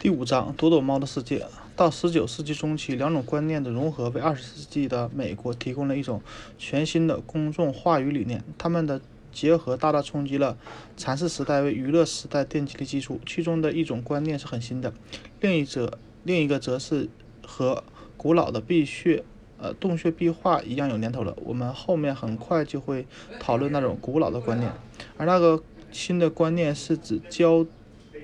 第五章：躲躲猫的世界。到十九世纪中期，两种观念的融合为二十世纪的美国提供了一种全新的公众话语理念。它们的结合大大冲击了禅式时代为娱乐时代奠基的基础。其中的一种观念是很新的，另一则另一个则是和古老的壁穴、呃洞穴壁画一样有年头了。我们后面很快就会讨论那种古老的观念，而那个新的观念是指交。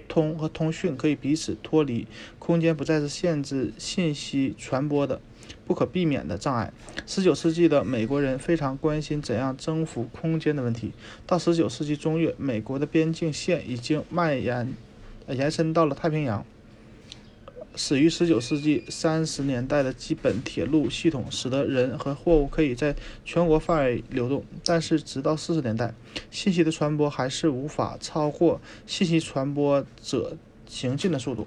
通和通讯可以彼此脱离，空间不再是限制信息传播的不可避免的障碍。十九世纪的美国人非常关心怎样征服空间的问题。到十九世纪中叶，美国的边境线已经蔓延延伸到了太平洋。始于19世纪30年代的基本铁路系统，使得人和货物可以在全国范围流动。但是，直到40年代，信息的传播还是无法超过信息传播者行进的速度。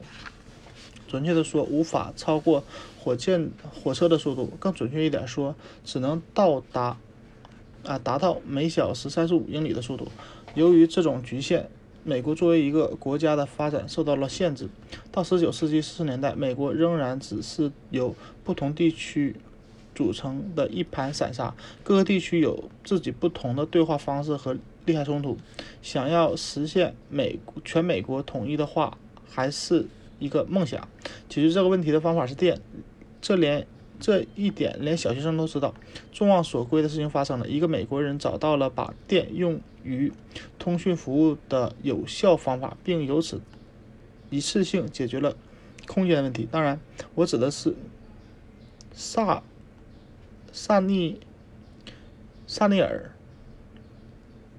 准确的说，无法超过火箭、火车的速度。更准确一点说，只能到达啊，达到每小时35英里的速度。由于这种局限。美国作为一个国家的发展受到了限制。到19世纪40年代，美国仍然只是由不同地区组成的一盘散沙，各个地区有自己不同的对话方式和利害冲突。想要实现美全美国统一的话，还是一个梦想。解决这个问题的方法是电，这连。这一点连小学生都知道。众望所归的事情发生了，一个美国人找到了把电用于通讯服务的有效方法，并由此一次性解决了空间问题。当然，我指的是萨萨尼萨尼尔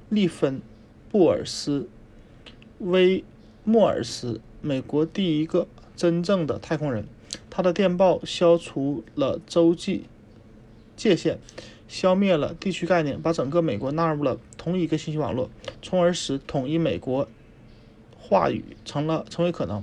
利芬布尔斯威莫尔斯，美国第一个真正的太空人。他的电报消除了洲际界限，消灭了地区概念，把整个美国纳入了同一个信息网络，从而使统一美国话语成了成为可能。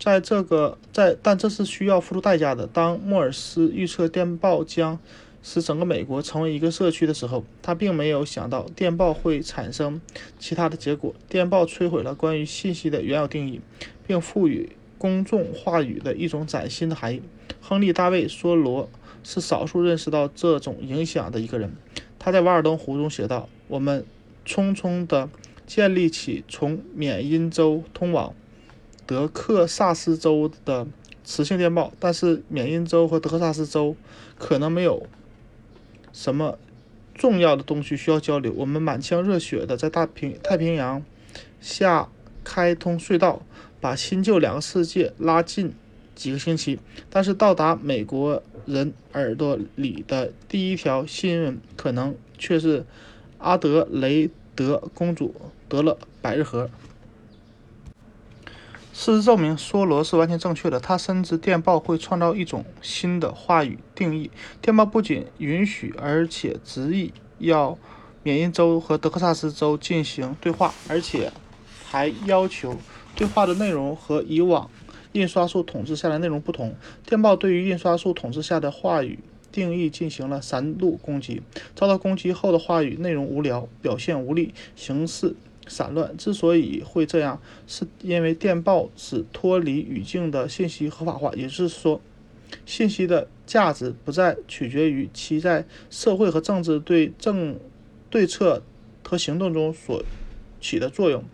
在这个在，但这是需要付出代价的。当莫尔斯预测电报将使整个美国成为一个社区的时候，他并没有想到电报会产生其他的结果。电报摧毁了关于信息的原有定义，并赋予。公众话语的一种崭新的含义。亨利·大卫·梭罗是少数认识到这种影响的一个人。他在《瓦尔登湖》中写道：“我们匆匆地建立起从缅因州通往德克萨斯州的磁性电报，但是缅因州和德克萨斯州可能没有什么重要的东西需要交流。我们满腔热血地在大平太平洋下开通隧道。”把新旧两个世界拉近几个星期，但是到达美国人耳朵里的第一条新闻，可能却是阿德雷德公主得了百日咳。事实证明，梭罗是完全正确的。他深知电报会创造一种新的话语定义。电报不仅允许，而且执意要缅因州和德克萨斯州进行对话，而且还要求。对话的内容和以往印刷术统治下的内容不同。电报对于印刷术统治下的话语定义进行了三路攻击。遭到攻击后的话语内容无聊，表现无力，形式散乱。之所以会这样，是因为电报使脱离语境的信息合法化，也就是说，信息的价值不再取决于其在社会和政治对政对策和行动中所起的作用。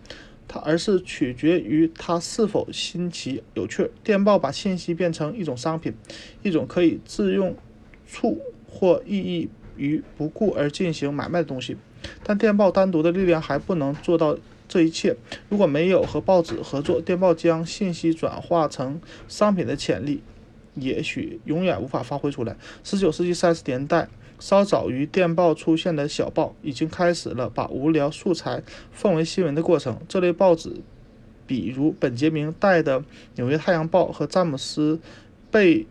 它而是取决于它是否新奇有趣。电报把信息变成一种商品，一种可以自用处或意义于不顾而进行买卖的东西。但电报单独的力量还不能做到这一切。如果没有和报纸合作，电报将信息转化成商品的潜力，也许永远无法发挥出来。十九世纪三十年代。稍早于电报出现的小报已经开始了把无聊素材奉为新闻的过程。这类报纸，比如本杰明·戴的《纽约太阳报》和詹姆斯·贝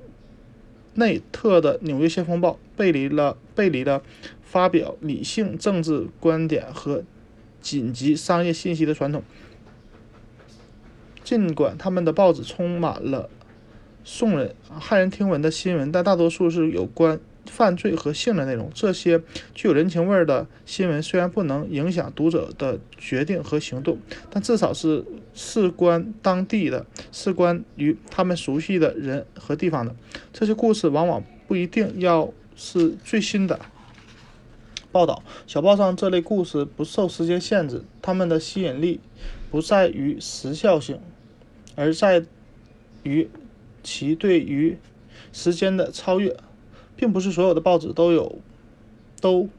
内特的《纽约先锋报》，背离了背离了发表理性政治观点和紧急商业信息的传统。尽管他们的报纸充满了耸人、骇人听闻的新闻，但大多数是有关。犯罪和性的内容。这些具有人情味的新闻虽然不能影响读者的决定和行动，但至少是事关当地的，事关于他们熟悉的人和地方的。这些故事往往不一定要是最新的报道。小报上这类故事不受时间限制，他们的吸引力不在于时效性，而在于其对于时间的超越。并不是所有的报纸都有都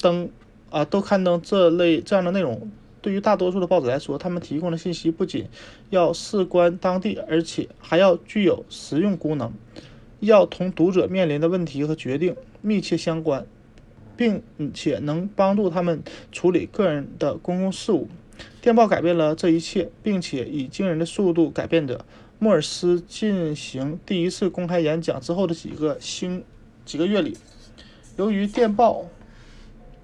登啊都刊登这类这样的内容。对于大多数的报纸来说，他们提供的信息不仅要事关当地，而且还要具有实用功能，要同读者面临的问题和决定密切相关，并且能帮助他们处理个人的公共事务。电报改变了这一切，并且以惊人的速度改变着。莫尔斯进行第一次公开演讲之后的几个星几个月里，由于电报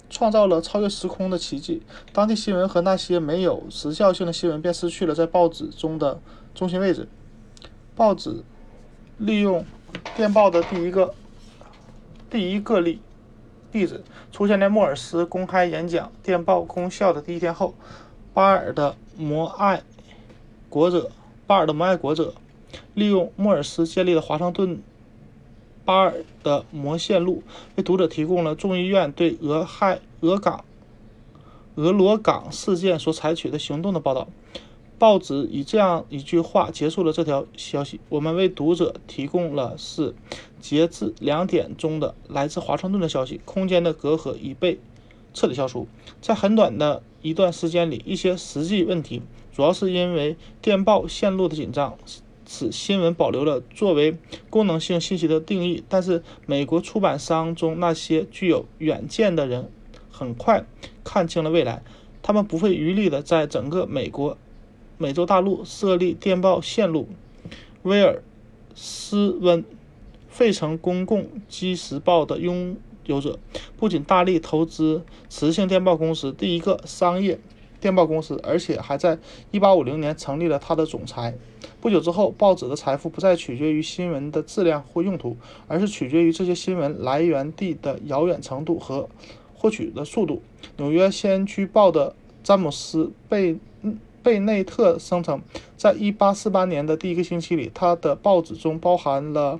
创造了超越时空的奇迹，当地新闻和那些没有时效性的新闻便失去了在报纸中的中心位置。报纸利用电报的第一个第一个例例子出现在莫尔斯公开演讲电报功效的第一天后。巴尔的摩爱国者。巴尔的摩爱国者利用莫尔斯建立的华盛顿巴尔的摩线路，为读者提供了众议院对俄亥俄港俄罗港事件所采取的行动的报道。报纸以这样一句话结束了这条消息：“我们为读者提供了是截至两点钟的来自华盛顿的消息。空间的隔阂已被彻底消除。在很短的一段时间里，一些实际问题。”主要是因为电报线路的紧张，使新闻保留了作为功能性信息的定义。但是，美国出版商中那些具有远见的人很快看清了未来，他们不费余力地在整个美国、美洲大陆设立电报线路。威尔斯温，费城公共基时报的拥有者，不仅大力投资磁性电报公司，第一个商业。电报公司，而且还在1850年成立了他的总裁。不久之后，报纸的财富不再取决于新闻的质量或用途，而是取决于这些新闻来源地的遥远程度和获取的速度。纽约先驱报的詹姆斯贝贝内特声称，在1848年的第一个星期里，他的报纸中包含了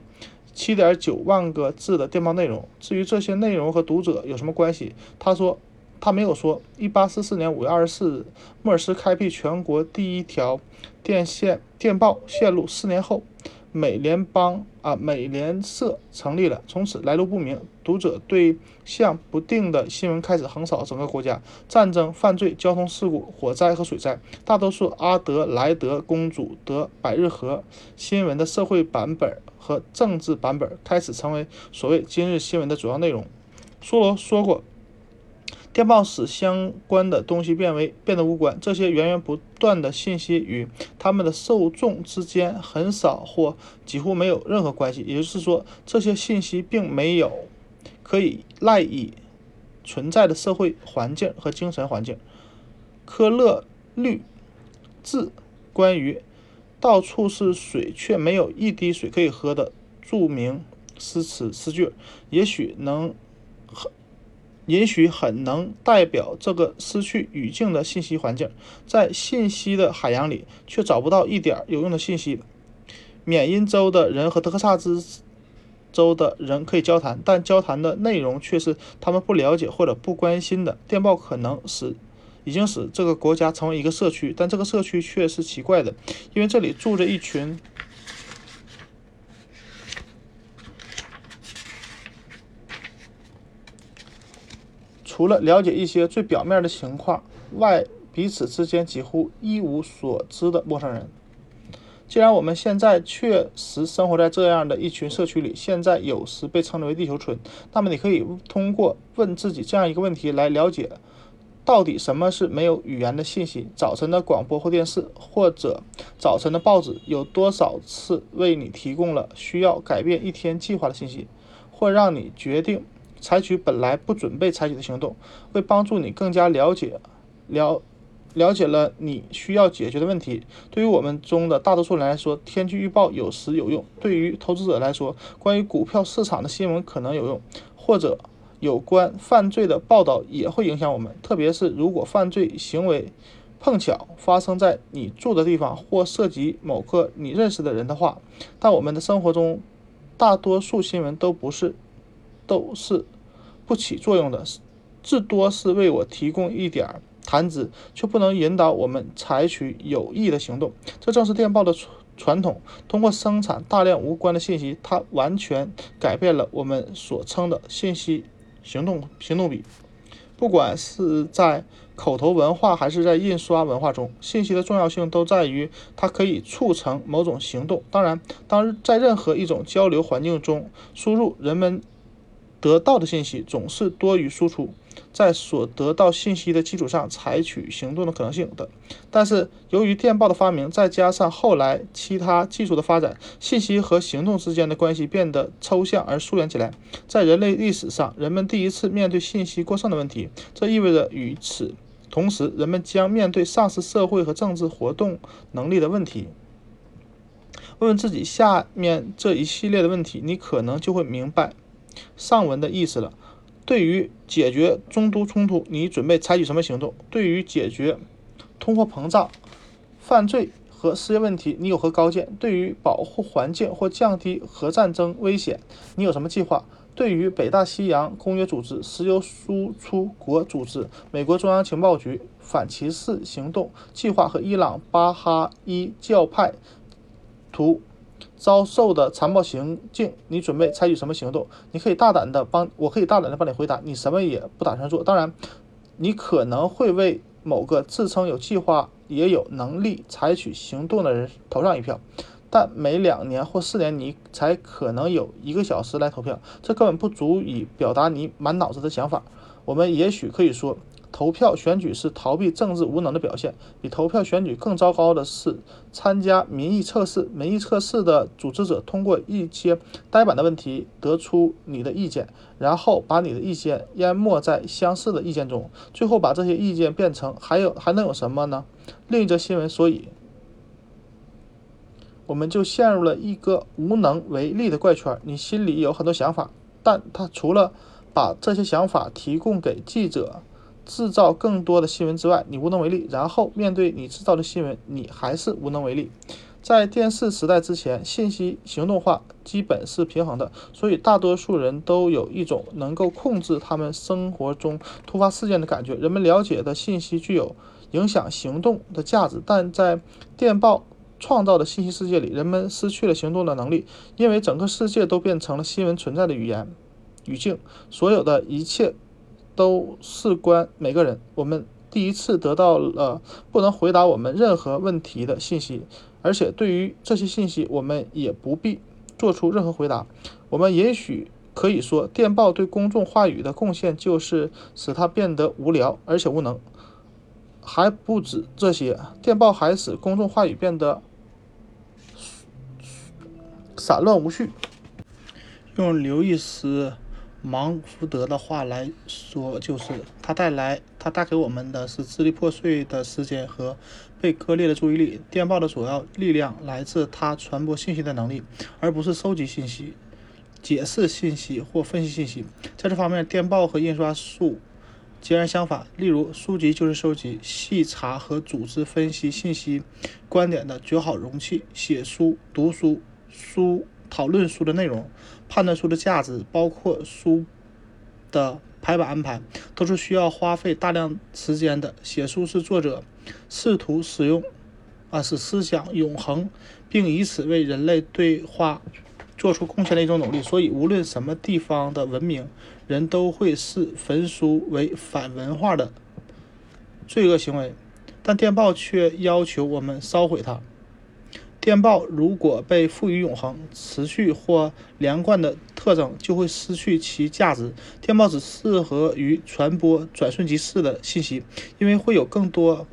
7.9万个字的电报内容。至于这些内容和读者有什么关系，他说。他没有说，一八四四年五月二十四日，莫尔斯开辟全国第一条电线电报线路。四年后，美联邦啊美联社成立了。从此来路不明、读者对象不定的新闻开始横扫整个国家：战争、犯罪、交通事故、火灾和水灾。大多数阿德莱德公主的百日和新闻的社会版本和政治版本开始成为所谓今日新闻的主要内容。梭罗说过。电报使相关的东西变为变得无关。这些源源不断的信息与他们的受众之间很少或几乎没有任何关系。也就是说，这些信息并没有可以赖以存在的社会环境和精神环境。科勒律治关于到处是水却没有一滴水可以喝的著名诗词诗句，也许能。也许很能代表这个失去语境的信息环境，在信息的海洋里却找不到一点有用的信息。缅因州的人和德克萨斯州的人可以交谈，但交谈的内容却是他们不了解或者不关心的。电报可能使已经使这个国家成为一个社区，但这个社区却是奇怪的，因为这里住着一群。除了了解一些最表面的情况外，彼此之间几乎一无所知的陌生人。既然我们现在确实生活在这样的一群社区里，现在有时被称之为地球村，那么你可以通过问自己这样一个问题来了解：到底什么是没有语言的信息？早晨的广播或电视，或者早晨的报纸，有多少次为你提供了需要改变一天计划的信息，或让你决定？采取本来不准备采取的行动，会帮助你更加了解了了解了你需要解决的问题。对于我们中的大多数人来说，天气预报有时有用；对于投资者来说，关于股票市场的新闻可能有用，或者有关犯罪的报道也会影响我们。特别是如果犯罪行为碰巧发生在你住的地方，或涉及某个你认识的人的话。但我们的生活中，大多数新闻都不是，都是不起作用的是。至多是为我提供一点儿谈资，却不能引导我们采取有益的行动。这正是电报的传传统。通过生产大量无关的信息，它完全改变了我们所称的信息行动行动比。不管是在口头文化还是在印刷文化中，信息的重要性都在于它可以促成某种行动。当然，当在任何一种交流环境中，输入人们得到的信息总是多于输出。在所得到信息的基础上采取行动的可能性的，但是由于电报的发明，再加上后来其他技术的发展，信息和行动之间的关系变得抽象而疏远起来。在人类历史上，人们第一次面对信息过剩的问题，这意味着与此同时，人们将面对丧失社会和政治活动能力的问题。问问自己下面这一系列的问题，你可能就会明白上文的意思了。对于解决中东冲突，你准备采取什么行动？对于解决通货膨胀、犯罪和失业问题，你有何高见？对于保护环境或降低核战争危险，你有什么计划？对于北大西洋公约组织、石油输出国组织、美国中央情报局反歧视行动计划和伊朗巴哈伊教派图。遭受的残暴行径，你准备采取什么行动？你可以大胆的帮，我可以大胆的帮你回答。你什么也不打算做。当然，你可能会为某个自称有计划、也有能力采取行动的人投上一票，但每两年或四年你才可能有一个小时来投票，这根本不足以表达你满脑子的想法。我们也许可以说。投票选举是逃避政治无能的表现。比投票选举更糟糕的是参加民意测试。民意测试的组织者通过一些呆板的问题得出你的意见，然后把你的意见淹没在相似的意见中，最后把这些意见变成还有还能有什么呢？另一则新闻。所以，我们就陷入了一个无能为力的怪圈。你心里有很多想法，但他除了把这些想法提供给记者。制造更多的新闻之外，你无能为力。然后面对你制造的新闻，你还是无能为力。在电视时代之前，信息行动化基本是平衡的，所以大多数人都有一种能够控制他们生活中突发事件的感觉。人们了解的信息具有影响行动的价值，但在电报创造的信息世界里，人们失去了行动的能力，因为整个世界都变成了新闻存在的语言语境，所有的一切。都事关每个人。我们第一次得到了不能回答我们任何问题的信息，而且对于这些信息，我们也不必做出任何回答。我们也许可以说，电报对公众话语的贡献就是使它变得无聊而且无能。还不止这些，电报还使公众话语变得散乱无序。用刘易斯。芒福德的话来说，就是他带来，他带给我们的是支离破碎的时间和被割裂的注意力。电报的主要力量来自它传播信息的能力，而不是收集信息、解释信息或分析信息。在这方面，电报和印刷术截然相反。例如，书籍就是收集、细查和组织分析信息观点的绝好容器。写书、读书、书。讨论书的内容，判断书的价值，包括书的排版安排，都是需要花费大量时间的。写书是作者试图使用啊使思想永恒，并以此为人类对话做出贡献的一种努力。所以，无论什么地方的文明，人都会视焚书为反文化的罪恶行为，但电报却要求我们烧毁它。电报如果被赋予永恒、持续或连贯的特征，就会失去其价值。电报只适合于传播转瞬即逝的信息，因为会有更多、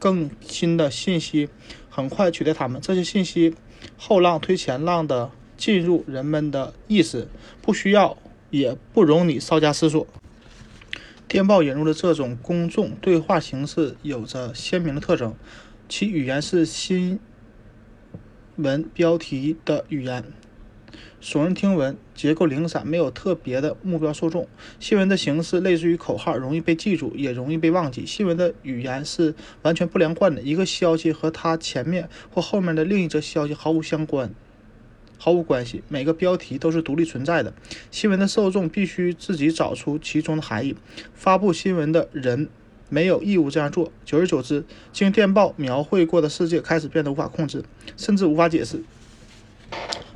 更新的信息很快取代它们。这些信息后浪推前浪的进入人们的意识，不需要也不容你稍加思索。电报引入的这种公众对话形式有着鲜明的特征，其语言是新文标题的语言，耸人听闻，结构零散，没有特别的目标受众。新闻的形式类似于口号，容易被记住，也容易被忘记。新闻的语言是完全不连贯的，一个消息和它前面或后面的另一则消息毫无相关。毫无关系，每个标题都是独立存在的。新闻的受众必须自己找出其中的含义，发布新闻的人没有义务这样做。久而久之，经电报描绘过的世界开始变得无法控制，甚至无法解释。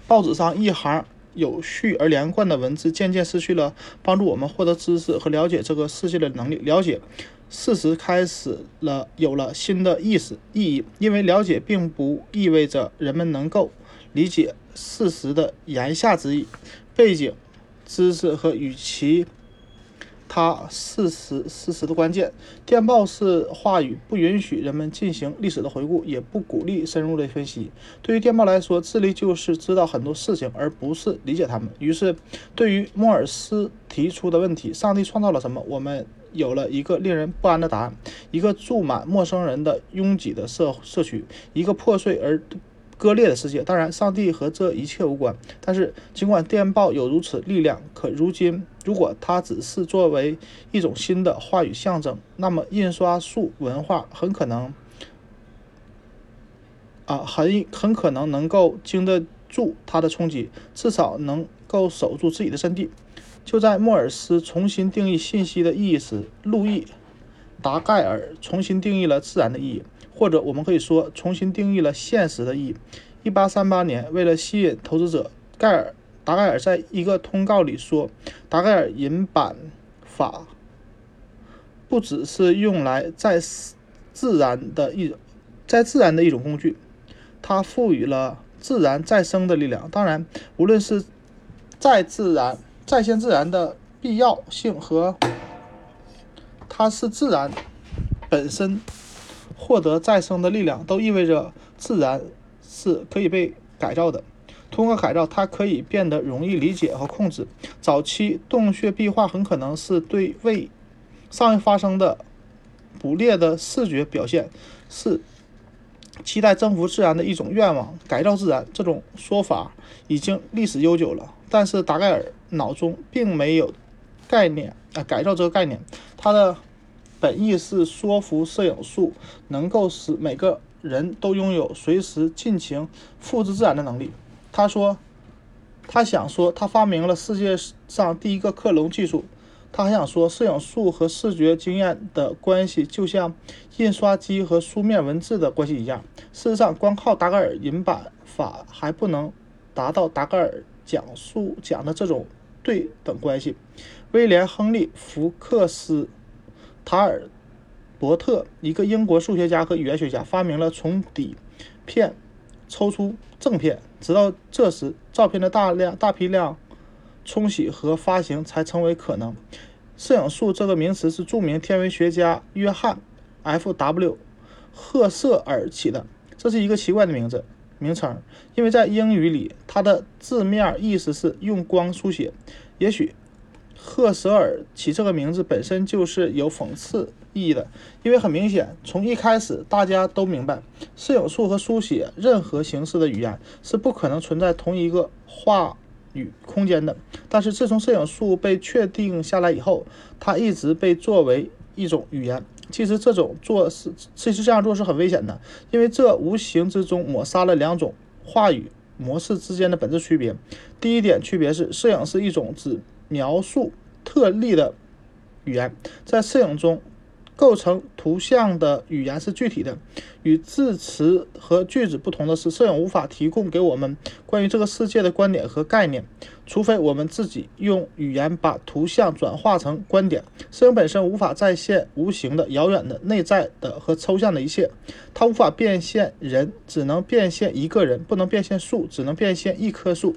报纸上一行有序而连贯的文字渐渐失去了帮助我们获得知识和了解这个世界的能力。了解事实开始了有了新的意思意义，因为了解并不意味着人们能够理解。事实的言下之意、背景知识和与其他事实事实的关键。电报式话语不允许人们进行历史的回顾，也不鼓励深入的分析。对于电报来说，智力就是知道很多事情，而不是理解他们。于是，对于莫尔斯提出的问题：“上帝创造了什么？”我们有了一个令人不安的答案：一个住满陌生人的拥挤的社社区，一个破碎而。割裂的世界，当然，上帝和这一切无关。但是，尽管电报有如此力量，可如今，如果它只是作为一种新的话语象征，那么印刷术文化很可能，啊，很很可能能够经得住它的冲击，至少能够守住自己的阵地。就在莫尔斯重新定义信息的意义时，路易·达盖尔重新定义了自然的意义。或者我们可以说，重新定义了现实的意义。一八三八年，为了吸引投资者，盖尔达盖尔在一个通告里说：“达盖尔银版法不只是用来在自然的一在自然的一种工具，它赋予了自然再生的力量。当然，无论是再自然再现自然的必要性和它是自然本身。”获得再生的力量，都意味着自然是可以被改造的。通过改造，它可以变得容易理解和控制。早期洞穴壁画很可能是对未尚未发生的捕猎的视觉表现，是期待征服自然的一种愿望。改造自然这种说法已经历史悠久了，但是达盖尔脑中并没有概念啊，改造这个概念，他的。本意是说服摄影术能够使每个人都拥有随时尽情复制自然的能力。他说，他想说他发明了世界上第一个克隆技术。他还想说，摄影术和视觉经验的关系就像印刷机和书面文字的关系一样。事实上，光靠达盖尔银版法还不能达到达盖尔讲述讲的这种对等关系。威廉·亨利·福克斯。塔尔伯特，一个英国数学家和语言学家，发明了从底片抽出正片，直到这时，照片的大量、大批量冲洗和发行才成为可能。摄影术这个名词是著名天文学家约翰 ·F.W. 赫瑟尔起的，这是一个奇怪的名字名称，因为在英语里，它的字面意思是用光书写。也许。赫舍尔起这个名字本身就是有讽刺意义的，因为很明显，从一开始大家都明白，摄影术和书写任何形式的语言是不可能存在同一个话语空间的。但是自从摄影术被确定下来以后，它一直被作为一种语言。其实这种做是，其实这样做是很危险的，因为这无形之中抹杀了两种话语模式之间的本质区别。第一点区别是，摄影是一种指。描述特例的语言，在摄影中构成图像的语言是具体的。与字词和句子不同的是，摄影无法提供给我们关于这个世界的观点和概念，除非我们自己用语言把图像转化成观点。摄影本身无法再现无形的、遥远的、内在的和抽象的一切，它无法变现人，只能变现一个人；不能变现树，只能变现一棵树。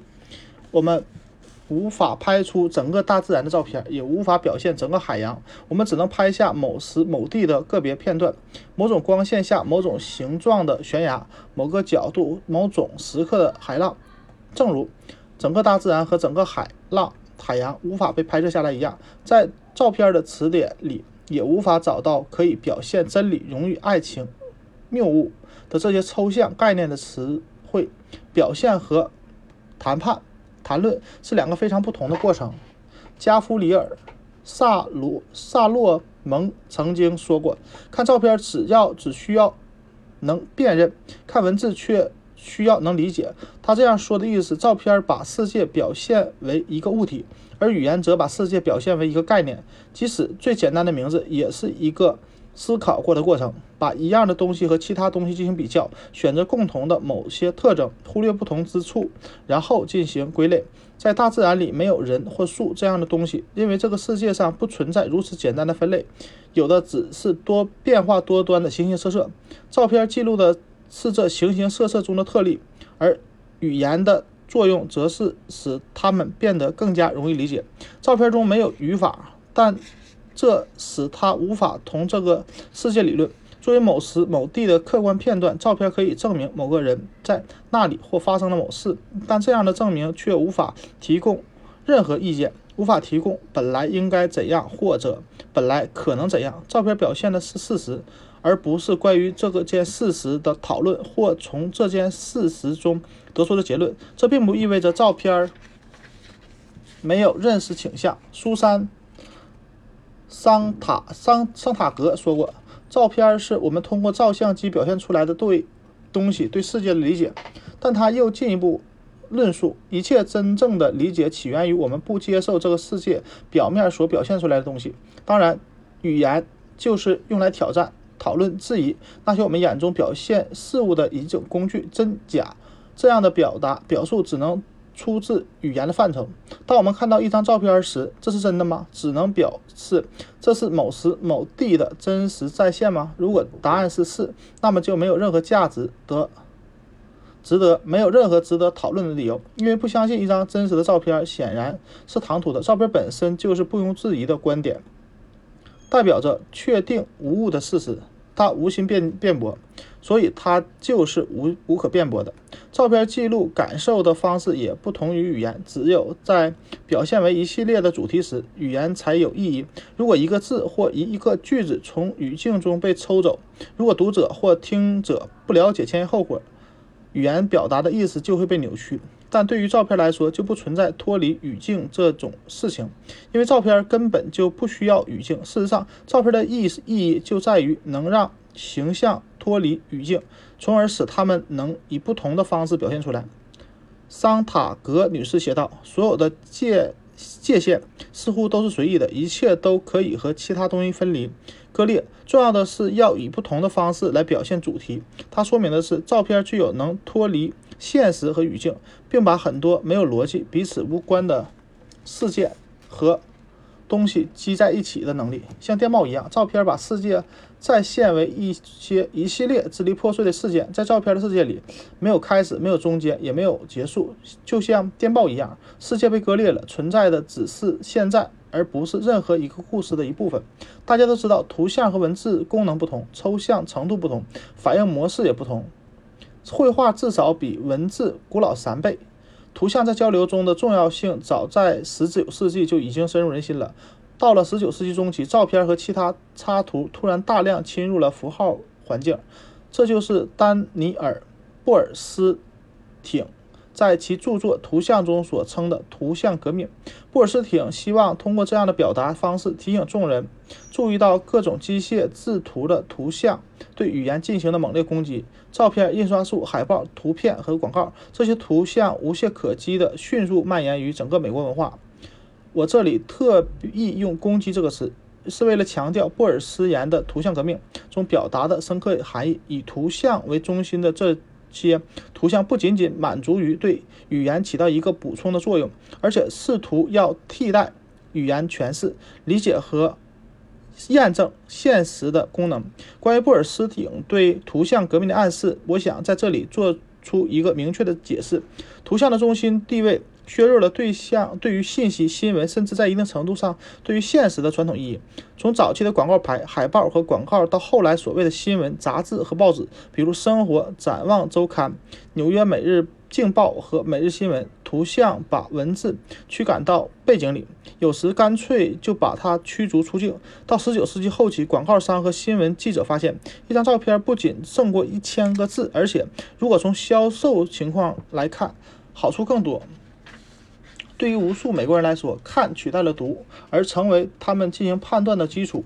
我们。无法拍出整个大自然的照片，也无法表现整个海洋。我们只能拍下某时某地的个别片段，某种光线下某种形状的悬崖，某个角度某种时刻的海浪。正如整个大自然和整个海浪海洋无法被拍摄下来一样，在照片的词典里也无法找到可以表现真理、荣誉、爱情、谬误的这些抽象概念的词汇。表现和谈判、谈论是两个非常不同的过程。加夫里尔·萨罗萨洛蒙曾经说过：“看照片只要只需要能辨认，看文字却。”需要能理解他这样说的意思。照片把世界表现为一个物体，而语言则把世界表现为一个概念。即使最简单的名字，也是一个思考过的过程。把一样的东西和其他东西进行比较，选择共同的某些特征，忽略不同之处，然后进行归类。在大自然里，没有人或树这样的东西，因为这个世界上不存在如此简单的分类，有的只是多变化多端的形形色色。照片记录的。是这形形色色中的特例，而语言的作用则是使它们变得更加容易理解。照片中没有语法，但这使它无法同这个世界理论。作为某时某地的客观片段，照片可以证明某个人在那里或发生了某事，但这样的证明却无法提供任何意见，无法提供本来应该怎样或者本来可能怎样。照片表现的是事实。而不是关于这个件事实的讨论或从这件事实中得出的结论。这并不意味着照片没有认识倾向。苏珊·桑塔桑桑塔格说过：“照片是我们通过照相机表现出来的对东西、对世界的理解。”但他又进一步论述：“一切真正的理解起源于我们不接受这个世界表面所表现出来的东西。当然，语言就是用来挑战。”讨论质疑那些我们眼中表现事物的一种工具，真假这样的表达表述只能出自语言的范畴。当我们看到一张照片时，这是真的吗？只能表示这是某时某地的真实再现吗？如果答案是是，那么就没有任何价值得值得没有任何值得讨论的理由，因为不相信一张真实的照片显然是唐突的。照片本身就是不容置疑的观点，代表着确定无误的事实。它无心辩辩驳，所以它就是无无可辩驳的。照片记录感受的方式也不同于语言，只有在表现为一系列的主题时，语言才有意义。如果一个字或一一个句子从语境中被抽走，如果读者或听者不了解前因后果，语言表达的意思就会被扭曲。但对于照片来说，就不存在脱离语境这种事情，因为照片根本就不需要语境。事实上，照片的意意义就在于能让形象脱离语境，从而使他们能以不同的方式表现出来。桑塔格女士写道：“所有的界界限似乎都是随意的，一切都可以和其他东西分离、割裂。重要的是要以不同的方式来表现主题。它说明的是，照片具有能脱离。”现实和语境，并把很多没有逻辑、彼此无关的事件和东西积在一起的能力，像电报一样。照片把世界再现为一些一系列支离破碎的事件，在照片的世界里，没有开始，没有中间，也没有结束，就像电报一样，世界被割裂了，存在的只是现在，而不是任何一个故事的一部分。大家都知道，图像和文字功能不同，抽象程度不同，反应模式也不同。绘画至少比文字古老三倍，图像在交流中的重要性早在十九世纪就已经深入人心了。到了十九世纪中期，照片和其他插图突然大量侵入了符号环境，这就是丹尼尔·布尔斯挺。在其著作《图像》中所称的图像革命，布尔斯挺希望通过这样的表达方式提醒众人注意到各种机械制图的图像对语言进行的猛烈攻击。照片、印刷术、海报、图片和广告，这些图像无懈可击地迅速蔓延于整个美国文化。我这里特意用“攻击”这个词，是为了强调布尔斯言的图像革命中表达的深刻含义。以图像为中心的这。些图像不仅仅满足于对语言起到一个补充的作用，而且试图要替代语言诠释、理解和验证现实的功能。关于布尔斯挺对图像革命的暗示，我想在这里做出一个明确的解释：图像的中心地位。削弱了对象对于信息、新闻，甚至在一定程度上对于现实的传统意义。从早期的广告牌、海报和广告，到后来所谓的新闻、杂志和报纸，比如《生活》《展望周刊》《纽约每日镜报和每日新闻，图像把文字驱赶到背景里，有时干脆就把它驱逐出境。到十九世纪后期，广告商和新闻记者发现，一张照片不仅胜过一千个字，而且如果从销售情况来看，好处更多。对于无数美国人来说，看取代了读，而成为他们进行判断的基础。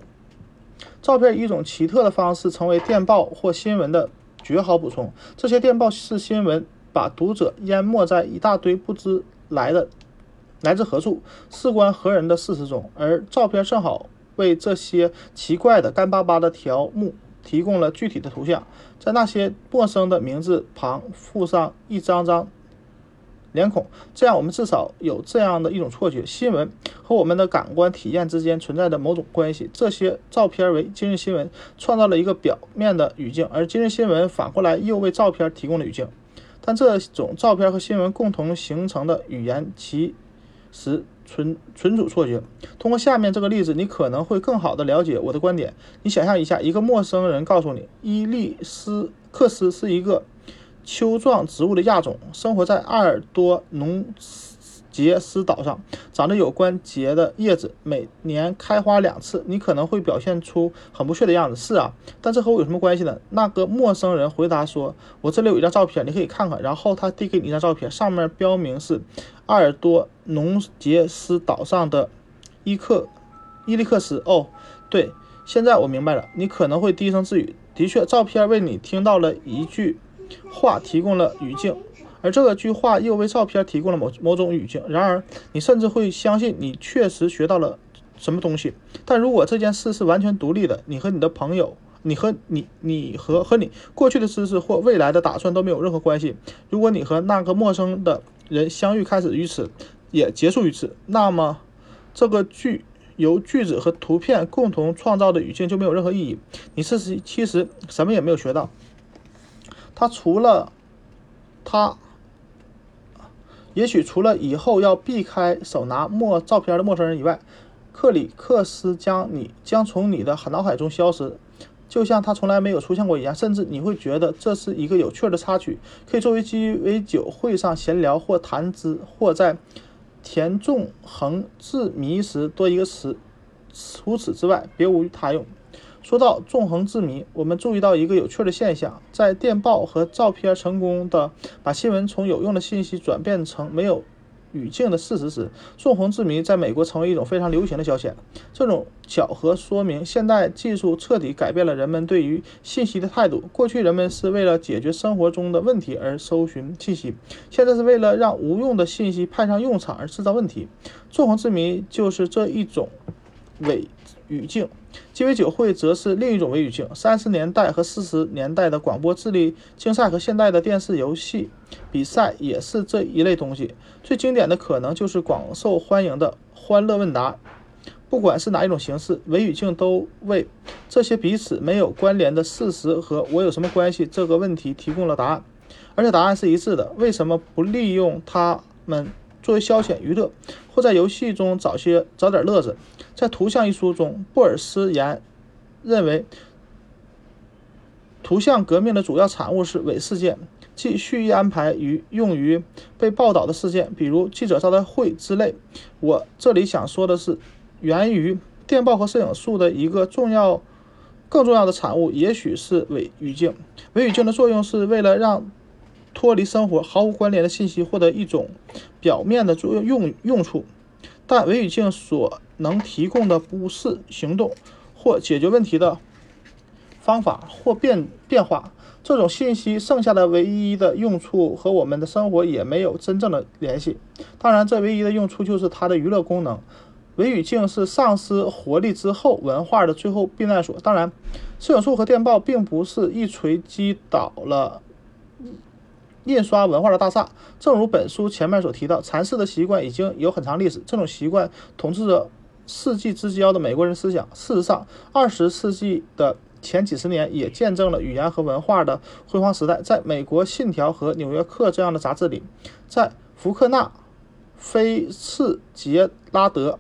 照片以一种奇特的方式成为电报或新闻的绝好补充。这些电报式新闻。把读者淹没在一大堆不知来的、来自何处、事关何人的事实中，而照片正好为这些奇怪的干巴巴的条目提供了具体的图像。在那些陌生的名字旁附上一张张脸孔，这样我们至少有这样的一种错觉：新闻和我们的感官体验之间存在着某种关系。这些照片为今日新闻创造了一个表面的语境，而今日新闻反过来又为照片提供了语境。但这种照片和新闻共同形成的语言，其实存存储错觉。通过下面这个例子，你可能会更好地了解我的观点。你想象一下，一个陌生人告诉你，伊利斯克斯是一个丘状植物的亚种，生活在阿尔多农。杰斯岛上长着有关节的叶子，每年开花两次。你可能会表现出很不屑的样子。是啊，但这和我有什么关系呢？那个陌生人回答说：“我这里有一张照片，你可以看看。”然后他递给你一张照片，上面标明是阿尔多农杰斯岛上的伊克伊利克斯。哦，对，现在我明白了。你可能会低声自语。的确，照片为你听到了一句话提供了语境。而这个句话又为照片提供了某某种语境。然而，你甚至会相信你确实学到了什么东西。但如果这件事是完全独立的，你和你的朋友，你和你，你和和你过去的知识或未来的打算都没有任何关系。如果你和那个陌生的人相遇开始于此，也结束于此，那么这个句由句子和图片共同创造的语境就没有任何意义。你事实其实什么也没有学到。他除了他。也许除了以后要避开手拿陌照片的陌生人以外，克里克斯将你将从你的脑海中消失，就像他从来没有出现过一样。甚至你会觉得这是一个有趣的插曲，可以作为鸡尾酒会上闲聊或谈资，或在填纵横字谜时多一个词。除此之外，别无他用。说到纵横之谜，我们注意到一个有趣的现象：在电报和照片成功的把新闻从有用的信息转变成没有语境的事实时，纵横之谜在美国成为一种非常流行的消遣。这种巧合说明现代技术彻底改变了人们对于信息的态度。过去人们是为了解决生活中的问题而搜寻信息，现在是为了让无用的信息派上用场而制造问题。纵横之谜就是这一种伪语境。鸡尾酒会则是另一种微语境。三十年代和四十年代的广播智力竞赛和现代的电视游戏比赛也是这一类东西。最经典的可能就是广受欢迎的《欢乐问答》。不管是哪一种形式，微语境都为这些彼此没有关联的事实和我有什么关系这个问题提供了答案，而且答案是一致的。为什么不利用它们作为消遣娱乐，或在游戏中找些找点乐子？在图像一书中，布尔斯言认为，图像革命的主要产物是伪事件，即蓄意安排于用于被报道的事件，比如记者招待会之类。我这里想说的是，源于电报和摄影术的一个重要、更重要的产物，也许是伪语境。伪语境的作用是为了让脱离生活、毫无关联的信息获得一种表面的作用用处。但伪语境所能提供的不是行动或解决问题的方法或变变化。这种信息剩下的唯一的用处和我们的生活也没有真正的联系。当然，这唯一的用处就是它的娱乐功能。伪语境是丧失活力之后文化的最后避难所。当然，摄影术和电报并不是一锤击倒了。印刷文化的大厦，正如本书前面所提到，蚕食的习惯已经有很长历史。这种习惯统治着世纪之交的美国人思想。事实上，二十世纪的前几十年也见证了语言和文化的辉煌时代。在美国《信条》和《纽约客》这样的杂志里，在福克纳、菲茨杰拉德、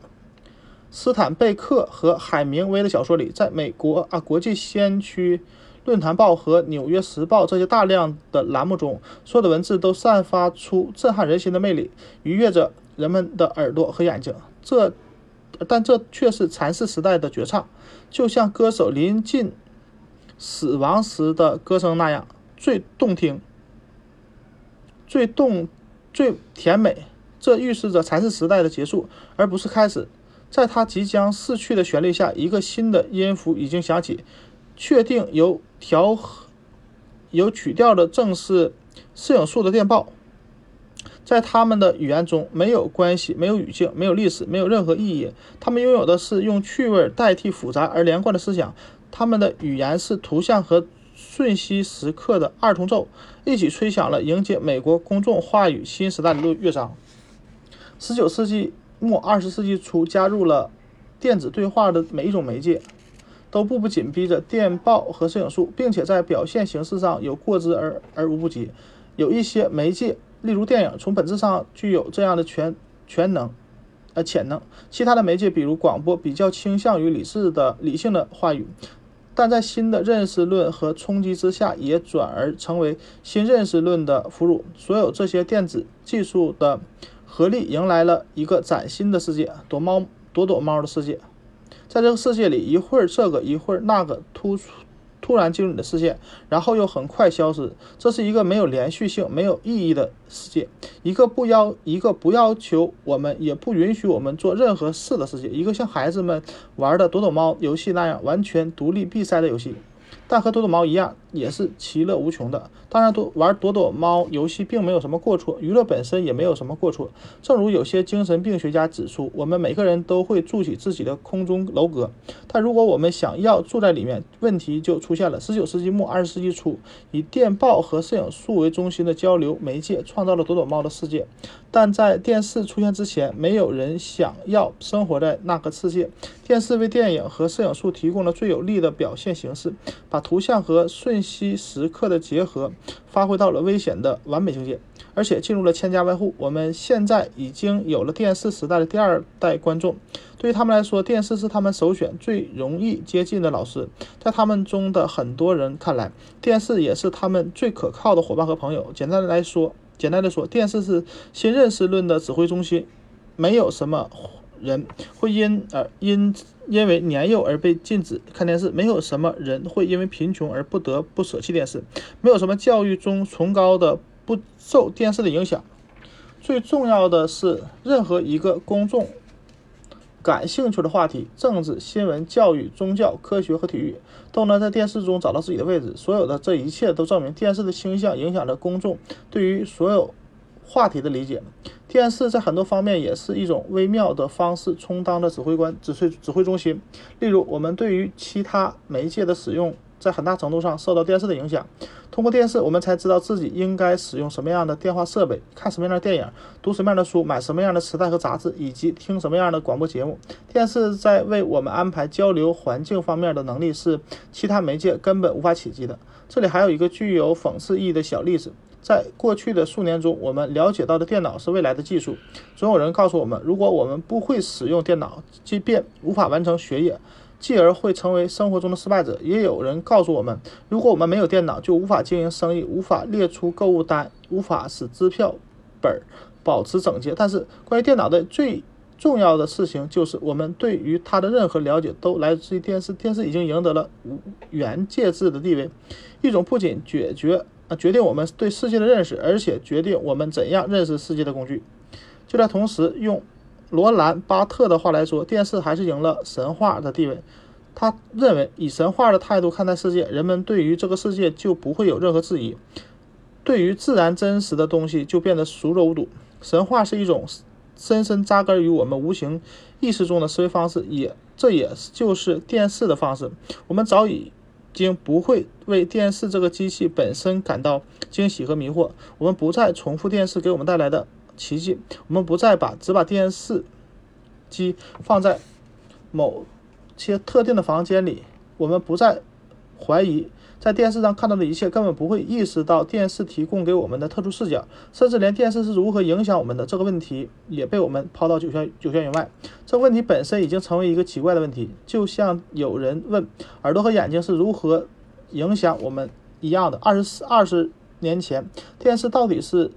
斯坦贝克和海明威的小说里，在美国啊国际先驱。论坛报和纽约时报这些大量的栏目中，所有的文字都散发出震撼人心的魅力，愉悦着人们的耳朵和眼睛。这，但这却是禅寺时代的绝唱，就像歌手临近死亡时的歌声那样，最动听、最动、最甜美。这预示着禅寺时代的结束，而不是开始。在他即将逝去的旋律下，一个新的音符已经响起。确定由调、有曲调的正是摄影术的电报。在他们的语言中，没有关系，没有语境，没有历史，没有任何意义。他们拥有的是用趣味代替复杂而连贯的思想。他们的语言是图像和瞬息时刻的二重奏，一起吹响了迎接美国公众话语新时代的乐乐章。十九世纪末二十世纪初，加入了电子对话的每一种媒介。都步步紧逼着电报和摄影术，并且在表现形式上有过之而而无不及。有一些媒介，例如电影，从本质上具有这样的全全能，呃潜能。其他的媒介，比如广播，比较倾向于理智的理性的话语，但在新的认识论和冲击之下，也转而成为新认识论的俘虏。所有这些电子技术的合力，迎来了一个崭新的世界——躲猫躲躲猫的世界。在这个世界里，一会儿这个，一会儿那个，突突然进入你的视线，然后又很快消失。这是一个没有连续性、没有意义的世界，一个不要一个不要求我们，也不允许我们做任何事的世界，一个像孩子们玩的躲躲猫游戏那样完全独立闭塞的游戏。但和躲躲猫一样，也是其乐无穷的。当然，躲玩躲躲猫游戏并没有什么过错，娱乐本身也没有什么过错。正如有些精神病学家指出，我们每个人都会筑起自己的空中楼阁，但如果我们想要住在里面，问题就出现了。十九世纪末二十世纪初，以电报和摄影术为中心的交流媒介创造了躲躲猫的世界，但在电视出现之前，没有人想要生活在那个世界。电视为电影和摄影术提供了最有力的表现形式，把图像和瞬息时刻的结合发挥到了危险的完美境界，而且进入了千家万户。我们现在已经有了电视时代的第二代观众，对于他们来说，电视是他们首选、最容易接近的老师。在他们中的很多人看来，电视也是他们最可靠的伙伴和朋友。简单的来说，简单的说，电视是新认识论的指挥中心，没有什么。人会因而因因为年幼而被禁止看电视，没有什么人会因为贫穷而不得不舍弃电视，没有什么教育中崇高的不受电视的影响。最重要的是，任何一个公众感兴趣的话题，政治、新闻、教育、宗教、科学和体育，都能在电视中找到自己的位置。所有的这一切都证明，电视的倾向影响着公众对于所有。话题的理解，电视在很多方面也是一种微妙的方式，充当着指挥官、指挥指挥中心。例如，我们对于其他媒介的使用，在很大程度上受到电视的影响。通过电视，我们才知道自己应该使用什么样的电话设备，看什么样的电影，读什么样的书，买什么样的磁带和杂志，以及听什么样的广播节目。电视在为我们安排交流环境方面的能力，是其他媒介根本无法企及的。这里还有一个具有讽刺意义的小例子。在过去的数年中，我们了解到的电脑是未来的技术。总有人告诉我们，如果我们不会使用电脑，即便无法完成学业，继而会成为生活中的失败者。也有人告诉我们，如果我们没有电脑，就无法经营生意，无法列出购物单，无法使支票本保持整洁。但是，关于电脑的最重要的事情就是，我们对于它的任何了解都来自于电视。电视已经赢得了无元介质的地位，一种不仅解决。啊，决定我们对世界的认识，而且决定我们怎样认识世界的工具。就在同时，用罗兰·巴特的话来说，电视还是赢了神话的地位。他认为，以神话的态度看待世界，人们对于这个世界就不会有任何质疑，对于自然真实的东西就变得熟若无睹。神话是一种深深扎根于我们无形意识中的思维方式，也这也就是电视的方式。我们早已。经不会为电视这个机器本身感到惊喜和迷惑。我们不再重复电视给我们带来的奇迹。我们不再把只把电视机放在某些特定的房间里。我们不再怀疑。在电视上看到的一切，根本不会意识到电视提供给我们的特殊视角，甚至连电视是如何影响我们的这个问题也被我们抛到九霄九霄云外。这问题本身已经成为一个奇怪的问题，就像有人问耳朵和眼睛是如何影响我们一样的。二十四二十年前，电视到底是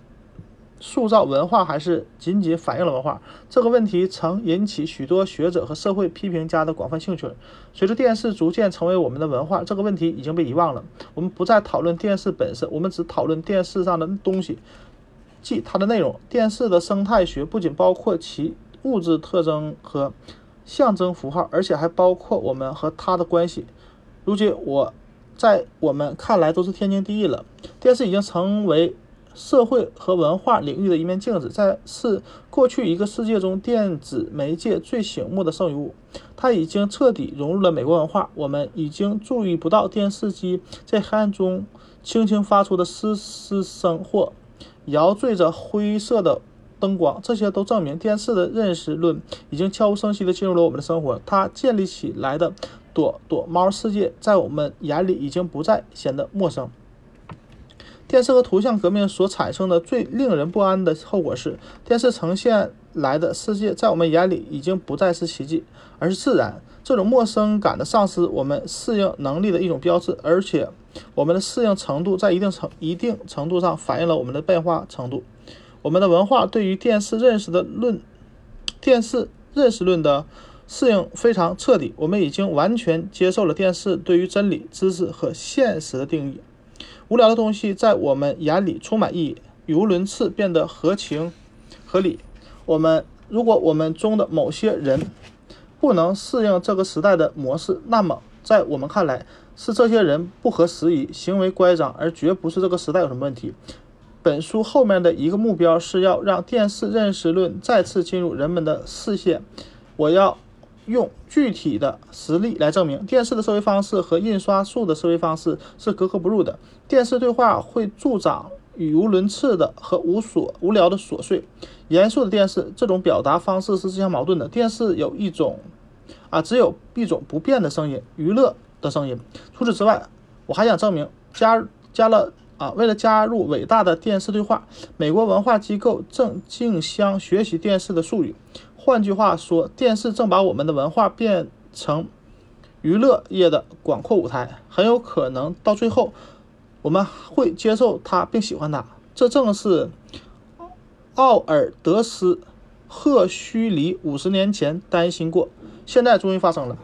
塑造文化，还是仅仅反映了文化？这个问题曾引起许多学者和社会批评家的广泛兴趣。随着电视逐渐成为我们的文化，这个问题已经被遗忘了。我们不再讨论电视本身，我们只讨论电视上的东西，即它的内容。电视的生态学不仅包括其物质特征和象征符号，而且还包括我们和它的关系。如今，我在我们看来都是天经地义了。电视已经成为。社会和文化领域的一面镜子，在是过去一个世界中电子媒介最醒目的剩余物。它已经彻底融入了美国文化。我们已经注意不到电视机在黑暗中轻轻发出的嘶嘶声或摇缀着灰色的灯光，这些都证明电视的认识论已经悄无声息地进入了我们的生活。它建立起来的躲躲猫世界，在我们眼里已经不再显得陌生。电视和图像革命所产生的最令人不安的后果是，电视呈现来的世界在我们眼里已经不再是奇迹，而是自然。这种陌生感的丧失，我们适应能力的一种标志，而且我们的适应程度在一定程一定程度上反映了我们的变化程度。我们的文化对于电视认识的论，电视认识论的适应非常彻底。我们已经完全接受了电视对于真理、知识和现实的定义。无聊的东西在我们眼里充满意义，语无伦次变得合情合理。我们如果我们中的某些人不能适应这个时代的模式，那么在我们看来是这些人不合时宜，行为乖张，而绝不是这个时代有什么问题。本书后面的一个目标是要让电视认识论再次进入人们的视线。我要。用具体的实例来证明，电视的思维方式和印刷术的思维方式是格格不入的。电视对话会助长语无伦次的和无所无聊的琐碎；严肃的电视，这种表达方式是自相矛盾的。电视有一种啊，只有一种不变的声音——娱乐的声音。除此之外，我还想证明，加加了啊，为了加入伟大的电视对话，美国文化机构正竞相学习电视的术语。换句话说，电视正把我们的文化变成娱乐业的广阔舞台，很有可能到最后我们会接受它并喜欢它。这正是奥尔德斯·赫胥黎五十年前担心过，现在终于发生了。